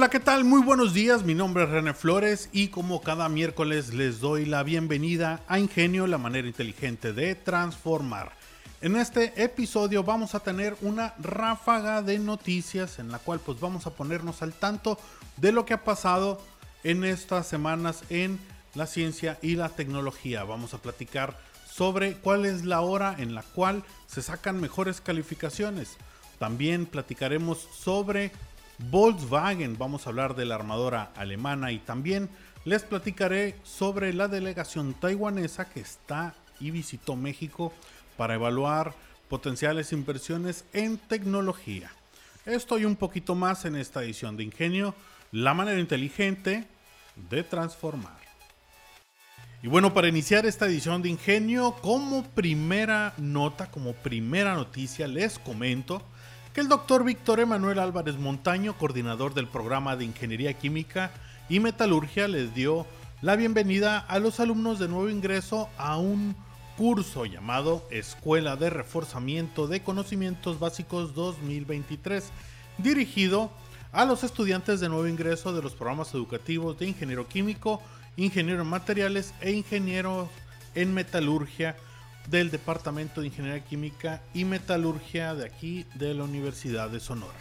Hola, ¿qué tal? Muy buenos días, mi nombre es René Flores y como cada miércoles les doy la bienvenida a Ingenio, la manera inteligente de transformar. En este episodio vamos a tener una ráfaga de noticias en la cual pues vamos a ponernos al tanto de lo que ha pasado en estas semanas en la ciencia y la tecnología. Vamos a platicar sobre cuál es la hora en la cual se sacan mejores calificaciones. También platicaremos sobre Volkswagen, vamos a hablar de la armadora alemana y también les platicaré sobre la delegación taiwanesa que está y visitó México para evaluar potenciales inversiones en tecnología. Esto un poquito más en esta edición de Ingenio, la manera inteligente de transformar. Y bueno, para iniciar esta edición de Ingenio, como primera nota, como primera noticia, les comento el doctor Víctor Emanuel Álvarez Montaño, coordinador del programa de Ingeniería Química y Metalurgia, les dio la bienvenida a los alumnos de nuevo ingreso a un curso llamado Escuela de Reforzamiento de Conocimientos Básicos 2023, dirigido a los estudiantes de nuevo ingreso de los programas educativos de Ingeniero Químico, Ingeniero en Materiales e Ingeniero en Metalurgia del Departamento de Ingeniería Química y Metalurgia de aquí de la Universidad de Sonora.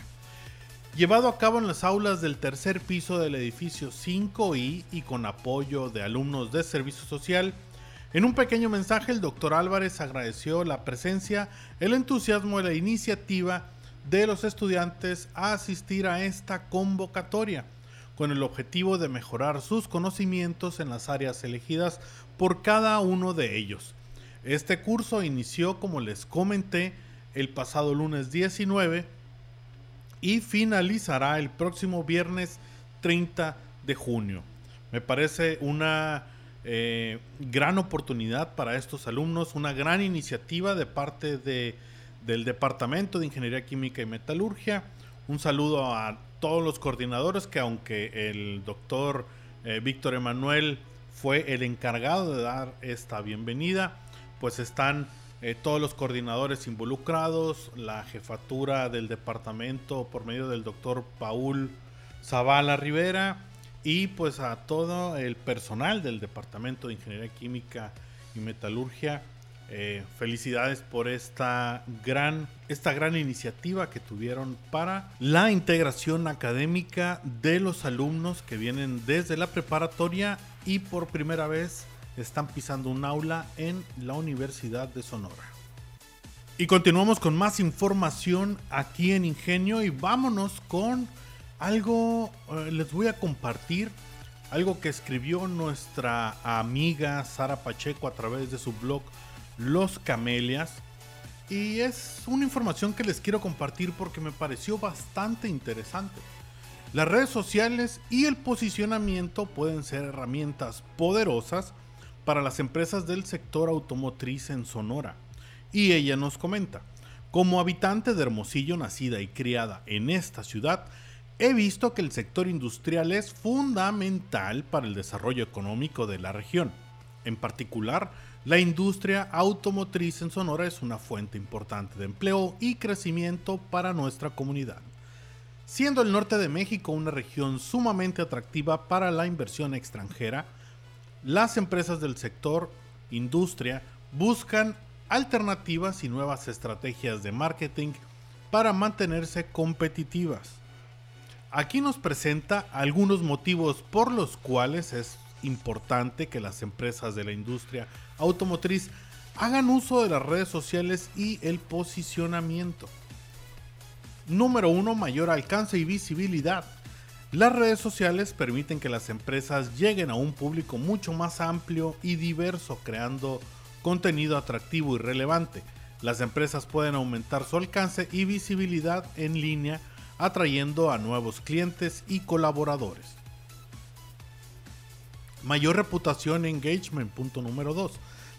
Llevado a cabo en las aulas del tercer piso del edificio 5I y con apoyo de alumnos de Servicio Social, en un pequeño mensaje el doctor Álvarez agradeció la presencia, el entusiasmo y la iniciativa de los estudiantes a asistir a esta convocatoria, con el objetivo de mejorar sus conocimientos en las áreas elegidas por cada uno de ellos este curso inició, como les comenté, el pasado lunes 19 y finalizará el próximo viernes 30 de junio. Me parece una eh, gran oportunidad para estos alumnos, una gran iniciativa de parte de, del Departamento de Ingeniería Química y Metalurgia. Un saludo a todos los coordinadores que aunque el doctor eh, Víctor Emanuel fue el encargado de dar esta bienvenida, pues están eh, todos los coordinadores involucrados, la jefatura del departamento por medio del doctor Paul Zavala Rivera y pues a todo el personal del departamento de Ingeniería Química y Metalurgia. Eh, felicidades por esta gran, esta gran iniciativa que tuvieron para la integración académica de los alumnos que vienen desde la preparatoria y por primera vez están pisando un aula en la Universidad de Sonora. Y continuamos con más información aquí en Ingenio y vámonos con algo, eh, les voy a compartir algo que escribió nuestra amiga Sara Pacheco a través de su blog Los Camelias. Y es una información que les quiero compartir porque me pareció bastante interesante. Las redes sociales y el posicionamiento pueden ser herramientas poderosas para las empresas del sector automotriz en Sonora. Y ella nos comenta, como habitante de Hermosillo, nacida y criada en esta ciudad, he visto que el sector industrial es fundamental para el desarrollo económico de la región. En particular, la industria automotriz en Sonora es una fuente importante de empleo y crecimiento para nuestra comunidad. Siendo el norte de México una región sumamente atractiva para la inversión extranjera, las empresas del sector industria buscan alternativas y nuevas estrategias de marketing para mantenerse competitivas. Aquí nos presenta algunos motivos por los cuales es importante que las empresas de la industria automotriz hagan uso de las redes sociales y el posicionamiento. Número 1. Mayor alcance y visibilidad. Las redes sociales permiten que las empresas lleguen a un público mucho más amplio y diverso, creando contenido atractivo y relevante. Las empresas pueden aumentar su alcance y visibilidad en línea, atrayendo a nuevos clientes y colaboradores. Mayor reputación engagement, punto número 2.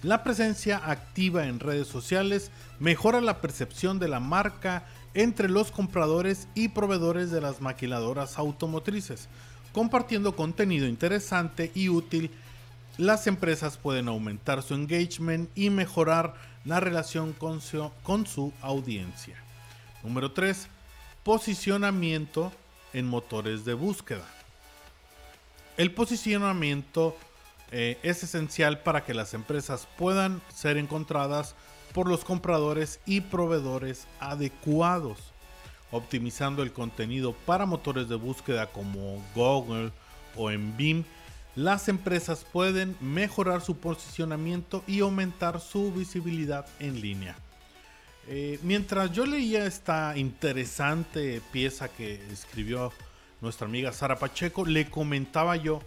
La presencia activa en redes sociales mejora la percepción de la marca entre los compradores y proveedores de las maquiladoras automotrices. Compartiendo contenido interesante y útil, las empresas pueden aumentar su engagement y mejorar la relación con su, audiencia. Número 3. Posicionamiento en motores de búsqueda. El posicionamiento eh, es esencial para que las empresas puedan ser encontradas por los compradores y proveedores adecuados, optimizando el contenido para motores de búsqueda como Google o en Bing. Las empresas pueden mejorar su posicionamiento y aumentar su visibilidad en línea. Eh, mientras yo leía esta interesante pieza que escribió nuestra amiga Sara Pacheco, le comentaba yo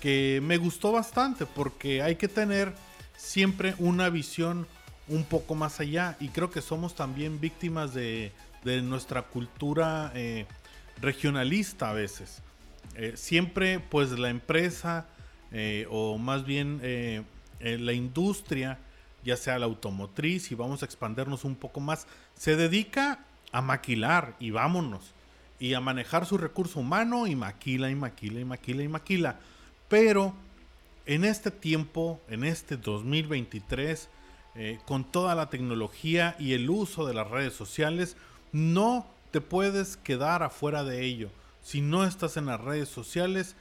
que me gustó bastante porque hay que tener siempre una visión un poco más allá y creo que somos también víctimas de, nuestra cultura eh, regionalista a veces. Eh, siempre pues la empresa o más bien la industria ya sea la automotriz, y vamos a expandernos un poco más, se dedica a maquilar y vámonos, y a manejar su recurso humano y maquila y maquila y maquila y maquila. Pero en este tiempo, en este 2023, eh, con toda la tecnología y el uso de las redes sociales, no te puedes quedar afuera de ello. Si no estás en las redes sociales,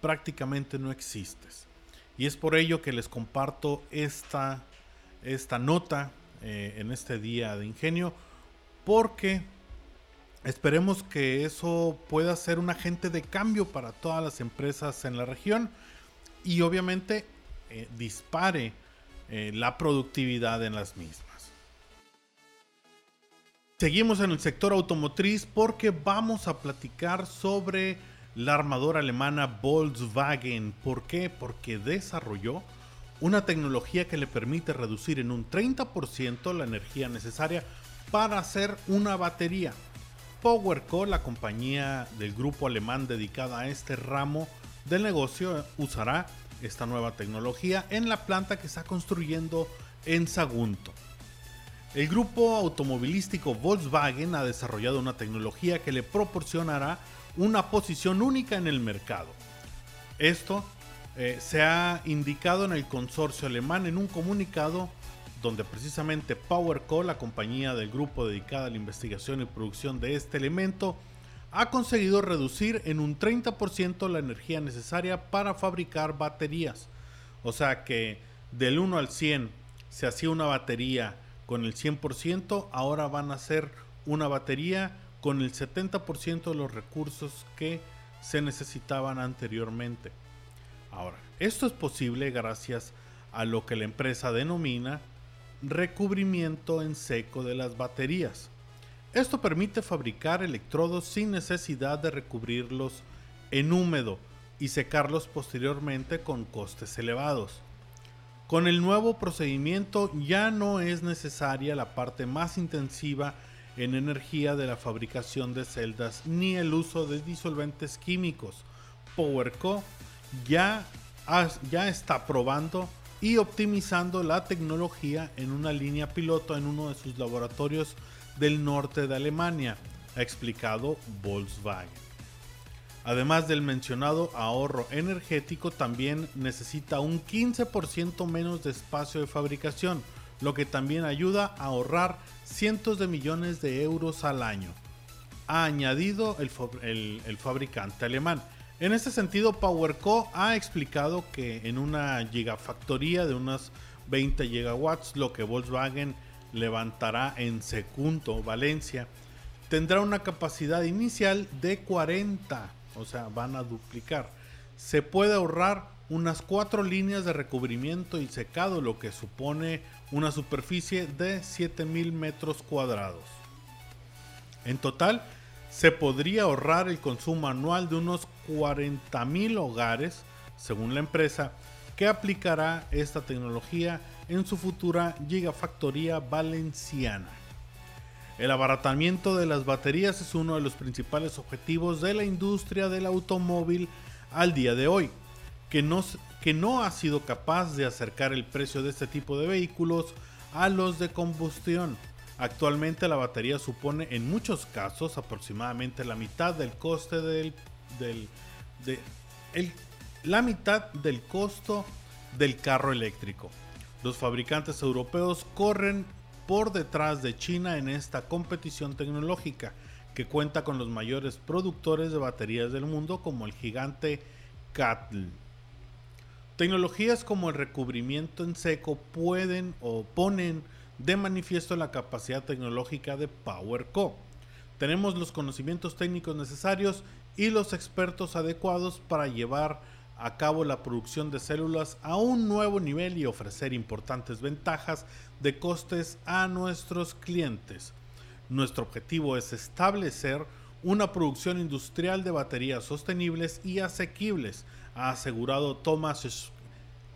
prácticamente no existes. Y es por ello que les comparto esta esta nota eh, en este día de ingenio porque esperemos que eso pueda ser un agente de cambio para todas las empresas en la región y obviamente eh, dispare eh, la productividad en las mismas. Seguimos en el sector automotriz porque vamos a platicar sobre la armadora alemana Volkswagen. ¿Por qué? Porque desarrolló una tecnología que le permite reducir en un 30% la energía necesaria para hacer una batería. PowerCo, la compañía del grupo alemán dedicada a este ramo del negocio, usará esta nueva tecnología en la planta que está construyendo en Sagunto. El grupo automovilístico Volkswagen ha desarrollado una tecnología que le proporcionará una posición única en el mercado. Esto eh, se ha indicado en el consorcio alemán en un comunicado donde precisamente PowerCo, la compañía del grupo dedicada a la investigación y producción de este elemento, ha conseguido reducir en un 30% la energía necesaria para fabricar baterías. O sea que del 1 al 100 se hacía una batería con el 100%, ahora van a ser una batería con el 70% de los recursos que se necesitaban anteriormente. Ahora, esto es posible gracias a lo que la empresa denomina recubrimiento en seco de las baterías. Esto permite fabricar electrodos sin necesidad de recubrirlos en húmedo y secarlos posteriormente con costes elevados. Con el nuevo procedimiento ya no es necesaria la parte más intensiva en energía de la fabricación de celdas ni el uso de disolventes químicos. PowerCo ya, ya está probando y optimizando la tecnología en una línea piloto en uno de sus laboratorios del norte de Alemania, ha explicado Volkswagen. Además del mencionado ahorro energético, también necesita un 15% menos de espacio de fabricación, lo que también ayuda a ahorrar cientos de millones de euros al año, ha añadido el fabricante alemán. En este sentido, PowerCo ha explicado que en una gigafactoría de unos 20 gigawatts, lo que Volkswagen levantará en Secunto, Valencia, tendrá una capacidad inicial de 40, o sea, van a duplicar. Se puede ahorrar unas cuatro líneas de recubrimiento y secado, lo que supone una superficie de 7000 metros cuadrados. En total, se podría ahorrar el consumo anual de unos 40.000 hogares, según la empresa, que aplicará esta tecnología en su futura gigafactoría valenciana. El abaratamiento de las baterías es uno de los principales objetivos de la industria del automóvil al día de hoy. que no, que no ha sido capaz de acercar el precio de este tipo de vehículos a los de combustión. Actualmente la batería supone en muchos casos aproximadamente la mitad del coste del, del de, el, la mitad del costo del carro eléctrico. Los fabricantes europeos corren por detrás de China en esta competición tecnológica, que cuenta con los mayores productores de baterías del mundo como el gigante CATL. Tecnologías como el recubrimiento en seco pueden o ponen de manifiesto la capacidad tecnológica de PowerCo. Tenemos los conocimientos técnicos necesarios y los expertos adecuados para llevar a cabo la producción de células a un nuevo nivel y ofrecer importantes ventajas de costes a nuestros clientes. Nuestro objetivo es establecer una producción industrial de baterías sostenibles y asequibles, ha asegurado Thomas,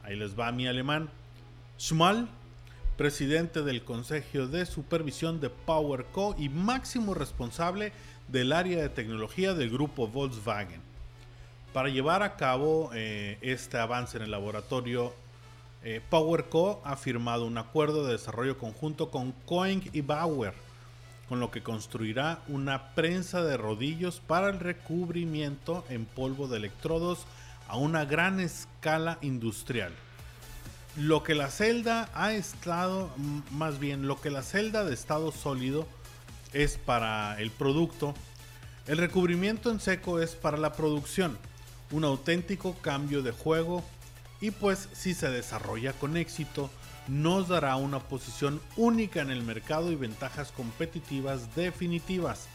ahí les va mi alemán, Schmal, presidente del Consejo de Supervisión de PowerCo y máximo responsable del área de tecnología del grupo Volkswagen. Para llevar a cabo eh, este avance en el laboratorio, eh, PowerCo ha firmado un acuerdo de desarrollo conjunto con Coing y Bauer, con lo que construirá una prensa de rodillos para el recubrimiento en polvo de electrodos a una gran escala industrial. Lo que la celda ha estado, más bien, lo que la celda de estado sólido es para el producto, el recubrimiento en seco es para la producción, un auténtico cambio de juego y pues si se desarrolla con éxito, nos dará una posición única en el mercado y ventajas competitivas definitivas.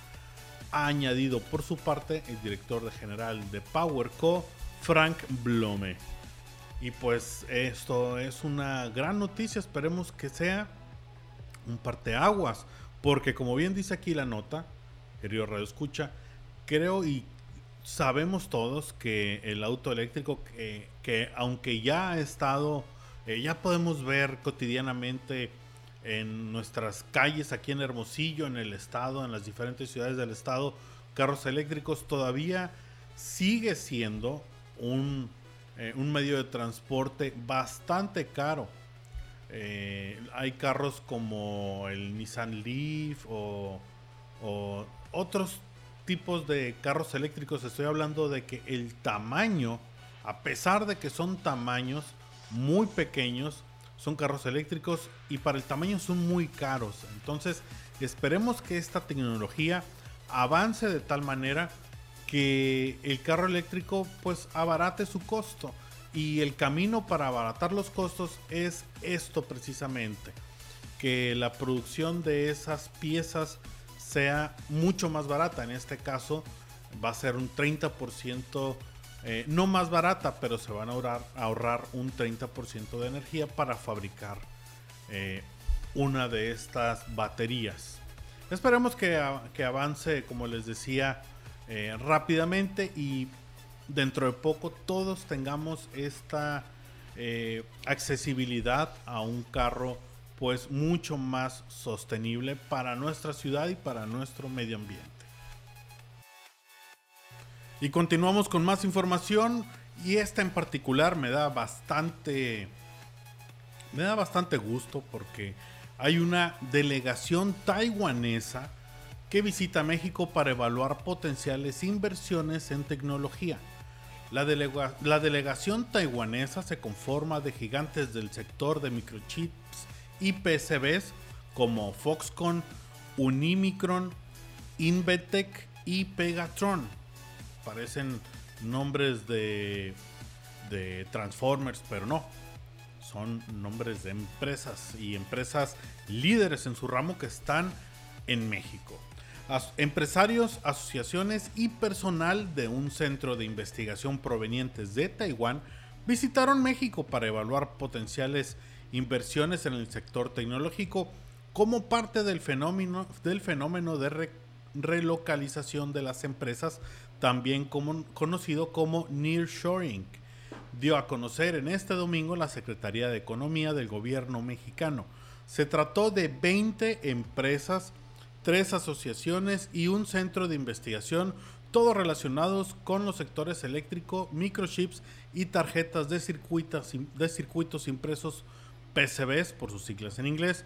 Ha añadido por su parte el director general de PowerCo, Frank Blome. Y pues esto es una gran noticia, esperemos que sea un parteaguas, porque como bien dice aquí la nota, querido Radio Escucha, creo y sabemos todos que el auto eléctrico, que, aunque ya ha estado, eh, ya podemos ver cotidianamente en nuestras calles aquí en Hermosillo, en el estado, en las diferentes ciudades del estado, carros eléctricos, todavía sigue siendo un, eh, un medio de transporte bastante caro. Eh, hay carros como el Nissan Leaf o otros tipos de carros eléctricos. Estoy hablando de que el tamaño, a pesar de que son tamaños muy pequeños, son carros eléctricos y para el tamaño son muy caros. Entonces esperemos que esta tecnología avance de tal manera que el carro eléctrico pues abarate su costo. Y el camino para abaratar los costos es esto precisamente, que la producción de esas piezas sea mucho más barata. En este caso va a ser un 30%, eh, no más barata, pero se van a ahorrar, un 30% de energía para fabricar eh, una de estas baterías. Esperemos que, que avance, como les decía, eh, rápidamente y dentro de poco todos tengamos esta accesibilidad a un carro pues mucho más sostenible para nuestra ciudad y para nuestro medio ambiente. Y continuamos con más información y esta en particular me da bastante me da bastante gusto porque hay una delegación taiwanesa que visita México para evaluar potenciales inversiones en tecnología. La, delegación taiwanesa se conforma de gigantes del sector de microchips y PCBs como Foxconn, Unimicron, Invetech y Pegatron. Parecen nombres de, de Transformers, pero no. Son nombres de empresas y empresas líderes en su ramo que están en México empresarios, asociaciones y personal de un centro de investigación provenientes de Taiwán visitaron México para evaluar potenciales inversiones en el sector tecnológico como parte del fenómeno, del fenómeno de relocalización de las empresas, también conocido como nearshoring. Dio a conocer en este domingo la Secretaría de Economía del gobierno mexicano. Se trató de 20 empresas tres asociaciones y un centro de investigación todos relacionados con los sectores eléctrico, microchips y tarjetas de circuitos, de circuitos impresos PCBs, por sus siglas en inglés,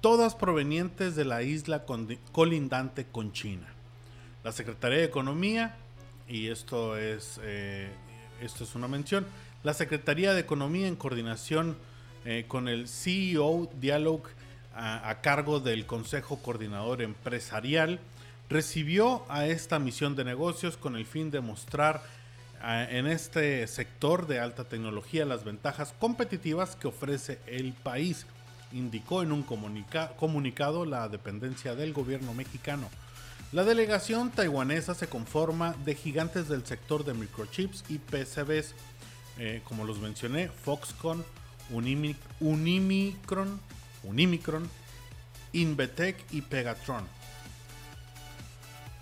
todas provenientes de la isla colindante con China. La Secretaría de Economía, y esto es, eh, esto es una mención, la Secretaría de Economía en coordinación eh, con el CEO Dialogue a, cargo del Consejo Coordinador Empresarial, recibió a esta misión de negocios con el fin de mostrar en este sector de alta tecnología las ventajas competitivas que ofrece el país, indicó en un comunicado la dependencia del gobierno mexicano. La delegación taiwanesa se conforma de gigantes del sector de microchips y PCBs, eh, como los mencioné, Foxconn, Unimicron, Unimicron, Invetec y Pegatron.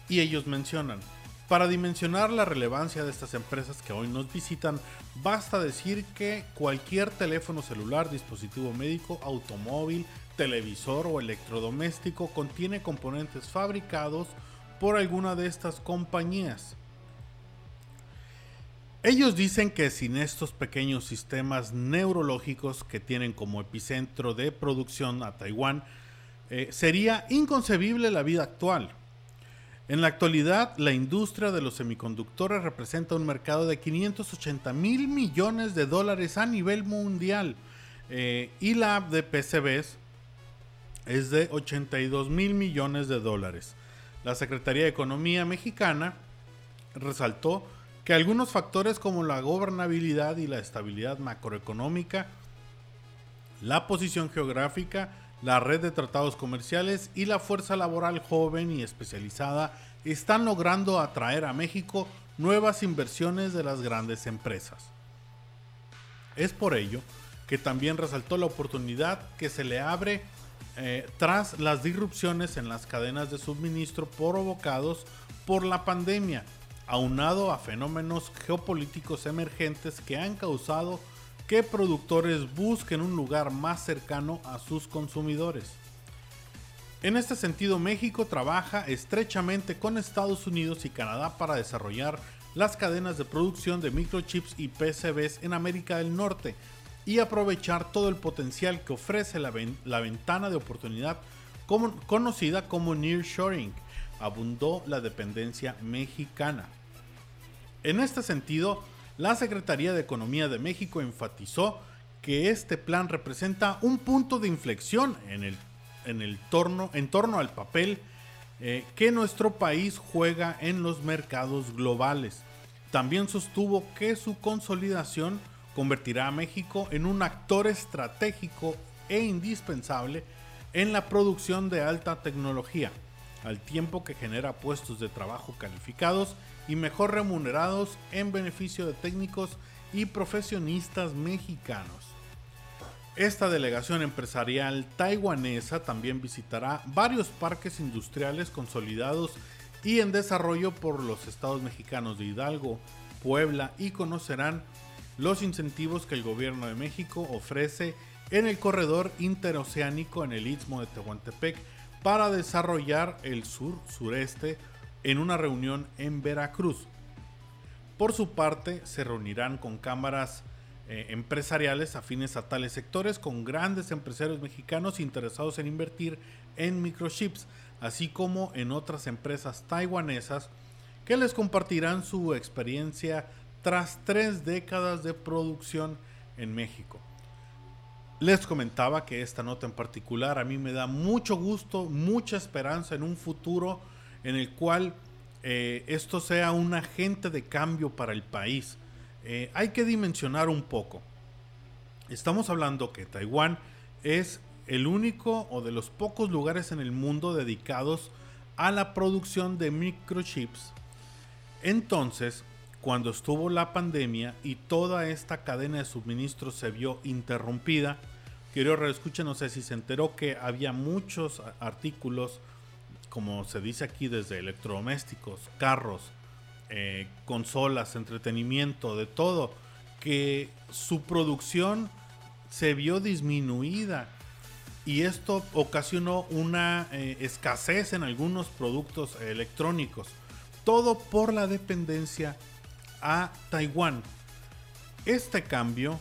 Y ellos mencionan, para dimensionar la relevancia de estas empresas que hoy nos visitan, basta decir que cualquier teléfono celular, dispositivo médico, automóvil, televisor o electrodoméstico contiene componentes fabricados por alguna de estas compañías. Ellos dicen que sin estos pequeños sistemas neurológicos que tienen como epicentro de producción a Taiwán, eh, sería inconcebible la vida actual. En la actualidad, la industria de los semiconductores representa un mercado de 580 mil millones de dólares a nivel mundial eh, y la de PCBs es de 82 mil millones de dólares. La Secretaría de Economía mexicana resaltó que algunos factores como la gobernabilidad y la estabilidad macroeconómica, la posición geográfica, la red de tratados comerciales y la fuerza laboral joven y especializada están logrando atraer a México nuevas inversiones de las grandes empresas. Es por ello que también resaltó la oportunidad que se le abre eh, tras las disrupciones en las cadenas de suministro provocados por la pandemia aunado a fenómenos geopolíticos emergentes que han causado que productores busquen un lugar más cercano a sus consumidores. En este sentido, México trabaja estrechamente con Estados Unidos y Canadá para desarrollar las cadenas de producción de microchips y PCBs en América del Norte y aprovechar todo el potencial que ofrece la, ventana de oportunidad conocida como nearshoring, abundó la dependencia mexicana. En este sentido, la Secretaría de Economía de México enfatizó que este plan representa un punto de inflexión en, el, en, el torno, en torno al papel eh, que nuestro país juega en los mercados globales. También sostuvo que su consolidación convertirá a México en un actor estratégico e indispensable en la producción de alta tecnología, al tiempo que genera puestos de trabajo calificados y mejor remunerados en beneficio de técnicos y profesionistas mexicanos. Esta delegación empresarial taiwanesa también visitará varios parques industriales consolidados y en desarrollo por los estados mexicanos de Hidalgo, Puebla y conocerán los incentivos que el gobierno de México ofrece en el corredor interoceánico en el istmo de Tehuantepec para desarrollar el sur-sureste en una reunión en Veracruz. Por su parte, se reunirán con cámaras eh, empresariales afines a tales sectores, con grandes empresarios mexicanos interesados en invertir en microchips, así como en otras empresas taiwanesas que les compartirán su experiencia tras tres décadas de producción en México. Les comentaba que esta nota en particular a mí me da mucho gusto, mucha esperanza en un futuro en el cual eh, esto sea un agente de cambio para el país. Eh, hay que dimensionar un poco. Estamos hablando que Taiwán es el único o de los pocos lugares en el mundo dedicados a la producción de microchips. Entonces, cuando estuvo la pandemia y toda esta cadena de suministros se vio interrumpida, quiero reescuchen, no sé si se enteró que había muchos artículos como se dice aquí, desde electrodomésticos, carros, eh, consolas, entretenimiento, de todo, que su producción se vio disminuida y esto ocasionó una eh, escasez en algunos productos electrónicos. todo por la dependencia a Taiwán. Este cambio,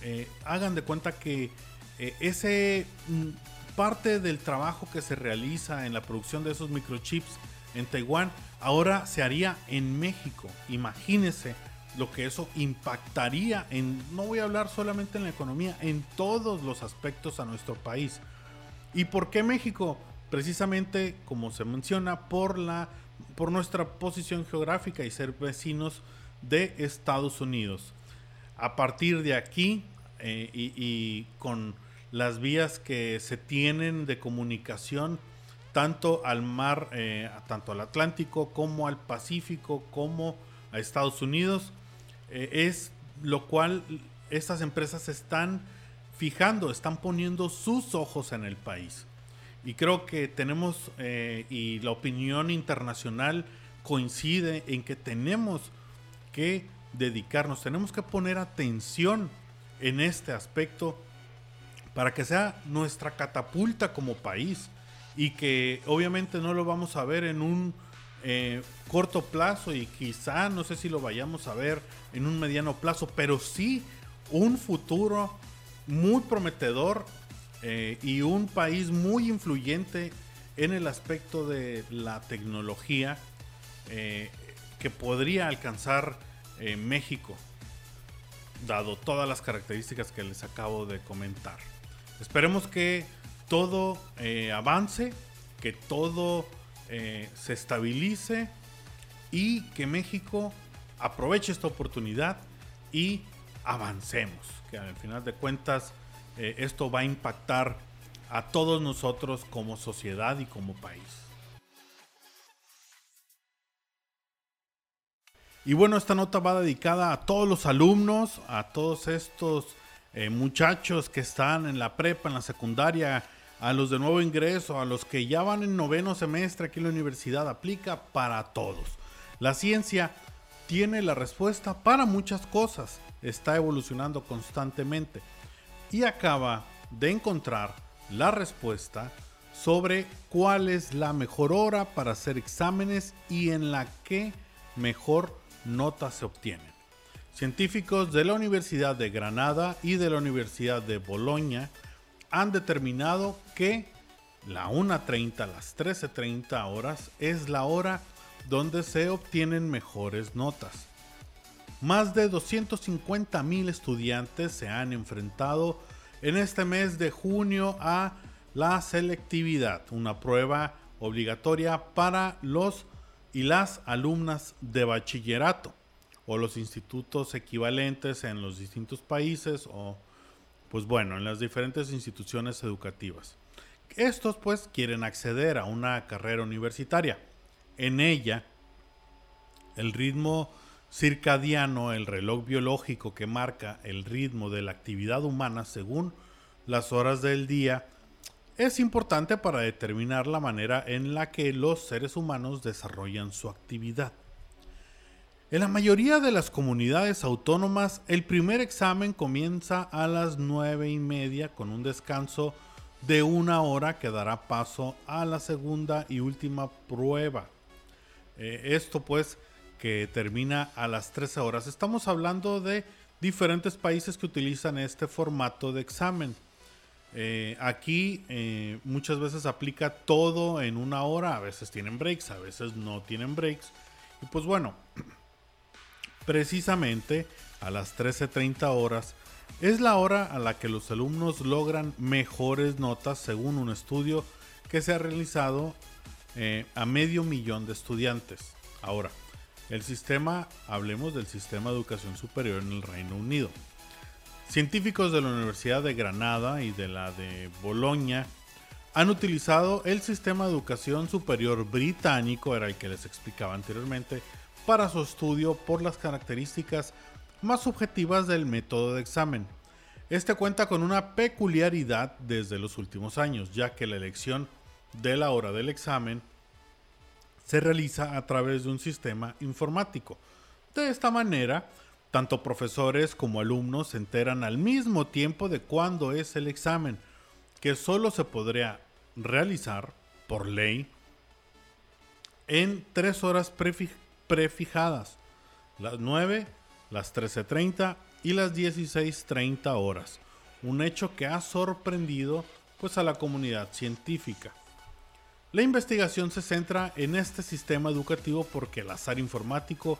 eh, hagan de cuenta que ese mm, parte del trabajo que se realiza en la producción de esos microchips en Taiwán ahora se haría en México. Imagínense lo que eso impactaría en, no voy a hablar solamente en la economía, en todos los aspectos a nuestro país. ¿Y por qué México? Precisamente, como se menciona, por, la, por nuestra posición geográfica y ser vecinos de Estados Unidos. A partir de aquí eh, y con las vías que se tienen de comunicación tanto al mar, eh, tanto al Atlántico como al Pacífico, como a Estados Unidos, eh, es lo cual estas empresas están fijando, están poniendo sus ojos en el país. Y creo que tenemos, eh, y la opinión internacional coincide en que tenemos que dedicarnos, tenemos que poner atención en este aspecto para que sea nuestra catapulta como país y que obviamente no lo vamos a ver en un eh, corto plazo y quizá no sé si lo vayamos a ver en un mediano plazo, pero sí un futuro muy prometedor eh, y un país muy influyente en el aspecto de la tecnología eh, que podría alcanzar México, dado todas las características que les acabo de comentar. Esperemos que todo eh, avance, que todo eh, se estabilice y que México aproveche esta oportunidad y avancemos. Que al final de cuentas eh, esto va a impactar a todos nosotros como sociedad y como país. Y bueno, esta nota va dedicada a todos los alumnos, a todos estos eh, muchachos que están en la prepa, en la secundaria, a los de nuevo ingreso, a los que ya van en noveno semestre aquí en la universidad, aplica para todos. La ciencia tiene la respuesta para muchas cosas, está evolucionando constantemente y acaba de encontrar la respuesta sobre cuál es la mejor hora para hacer exámenes y en la que mejor nota se obtiene. Científicos de la Universidad de Granada y de la Universidad de Bolonia han determinado que la 1.30 las 13.30 horas es la hora donde se obtienen mejores notas. Más de 250.000 estudiantes se han enfrentado en este mes de junio a la selectividad, una prueba obligatoria para los y las alumnas de bachillerato o los institutos equivalentes en los distintos países o pues bueno, en las diferentes instituciones educativas. Estos pues quieren acceder a una carrera universitaria. En ella, el ritmo circadiano, el reloj biológico que marca el ritmo de la actividad humana según las horas del día, es importante para determinar la manera en la que los seres humanos desarrollan su actividad. En la mayoría de las comunidades autónomas, el primer examen comienza a las nueve y media con un descanso de una hora que dará paso a la segunda y última prueba. Eh, esto pues que termina a las 13 horas. Estamos hablando de diferentes países que utilizan este formato de examen. Eh, aquí eh, muchas veces aplica todo en una hora, a veces tienen breaks, a veces no tienen breaks. Y pues bueno, precisamente a las 13.30 horas es la hora a la que los alumnos logran mejores notas según un estudio que se ha realizado eh, a medio millón de estudiantes. Ahora, el sistema, hablemos del sistema de educación superior en el Reino Unido. Científicos de la Universidad de Granada y de la de Bolonia han utilizado el sistema de educación superior británico, era el que les explicaba anteriormente, para su estudio por las características más subjetivas del método de examen. Este cuenta con una peculiaridad desde los últimos años, ya que la elección de la hora del examen se realiza a través de un sistema informático. De esta manera, tanto profesores como alumnos se enteran al mismo tiempo de cuándo es el examen, que solo se podría realizar por ley en tres horas prefijadas, las 9, las 13.30 y las 16.30 horas. Un hecho que ha sorprendido pues a la comunidad científica. La investigación se centra en este sistema educativo porque el azar informático,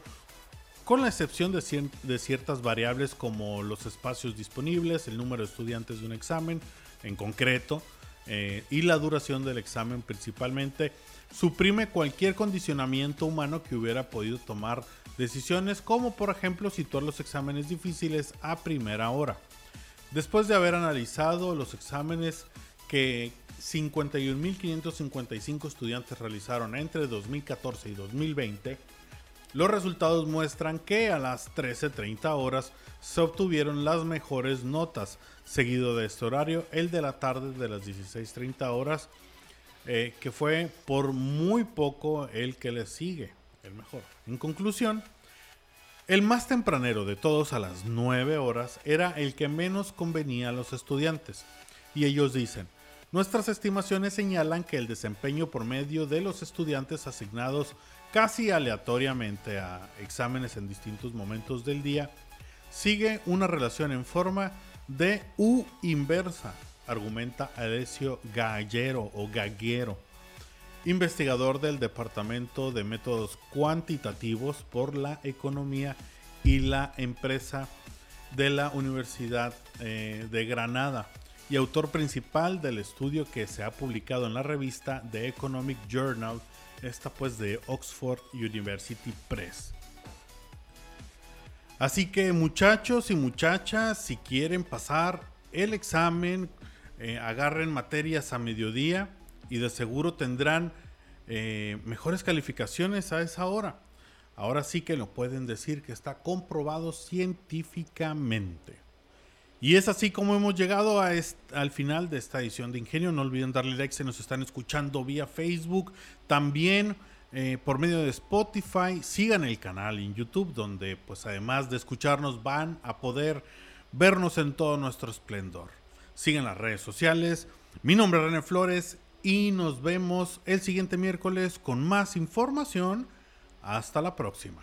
con la excepción de, ciertas variables como los espacios disponibles, el número de estudiantes de un examen en concreto eh, y la duración del examen principalmente, suprime cualquier condicionamiento humano que hubiera podido tomar decisiones como por ejemplo situar los exámenes difíciles a primera hora. Después de haber analizado los exámenes que 51.555 estudiantes realizaron entre 2014 y 2020, los resultados muestran que a las 13.30 horas se obtuvieron las mejores notas, seguido de este horario el de la tarde de las 16.30 horas, eh, que fue por muy poco el que le sigue, el mejor. En conclusión, el más tempranero de todos a las 9 horas era el que menos convenía a los estudiantes. Y ellos dicen, nuestras estimaciones señalan que el desempeño por medio de los estudiantes asignados casi aleatoriamente a exámenes en distintos momentos del día sigue una relación en forma de U inversa, argumenta Alessio Gallero o Gaguero, investigador del Departamento de Métodos Cuantitativos por la Economía y la Empresa de la Universidad eh, de Granada y autor principal del estudio que se ha publicado en la revista The Economic Journal, esta pues de Oxford University Press. Así que muchachos y muchachas, si quieren pasar el examen, eh, agarren materias a mediodía y de seguro tendrán eh, mejores calificaciones a esa hora. Ahora sí que lo pueden decir que está comprobado científicamente. Y es así como hemos llegado a al final de esta edición de Ingenio. No olviden darle like si nos están escuchando vía Facebook. También eh, por medio de Spotify. Sigan el canal en YouTube donde pues además de escucharnos van a poder vernos en todo nuestro esplendor. Sigan las redes sociales. Mi nombre es René Flores y nos vemos el siguiente miércoles con más información. Hasta la próxima.